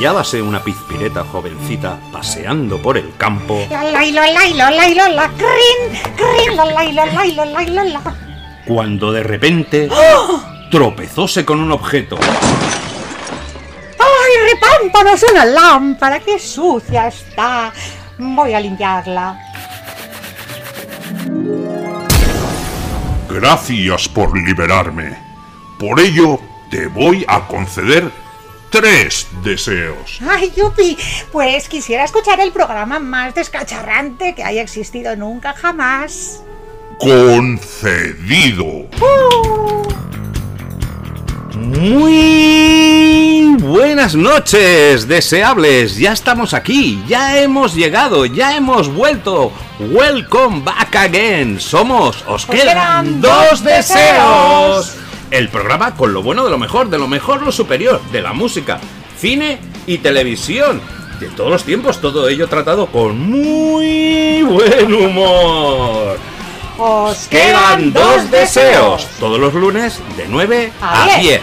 hallábase una pizpireta jovencita paseando por el campo cuando de repente tropezóse con un objeto. ¡Ay, repámpanos una lámpara! ¡Qué sucia está! Voy a limpiarla. Gracias por liberarme. Por ello, te voy a conceder tres deseos. ¡Ay, Yupi! Pues quisiera escuchar el programa más descacharrante que haya existido nunca jamás. Concedido. Muy buenas noches, deseables. Ya estamos aquí, ya hemos llegado, ya hemos vuelto. Welcome back again. Somos Os quedan dos deseos. El programa con lo bueno de lo mejor, de lo mejor lo superior, de la música, cine y televisión. De todos los tiempos, todo ello tratado con muy buen humor. Os Quedan dos deseos. Todos los lunes de 9 A a 10. 10.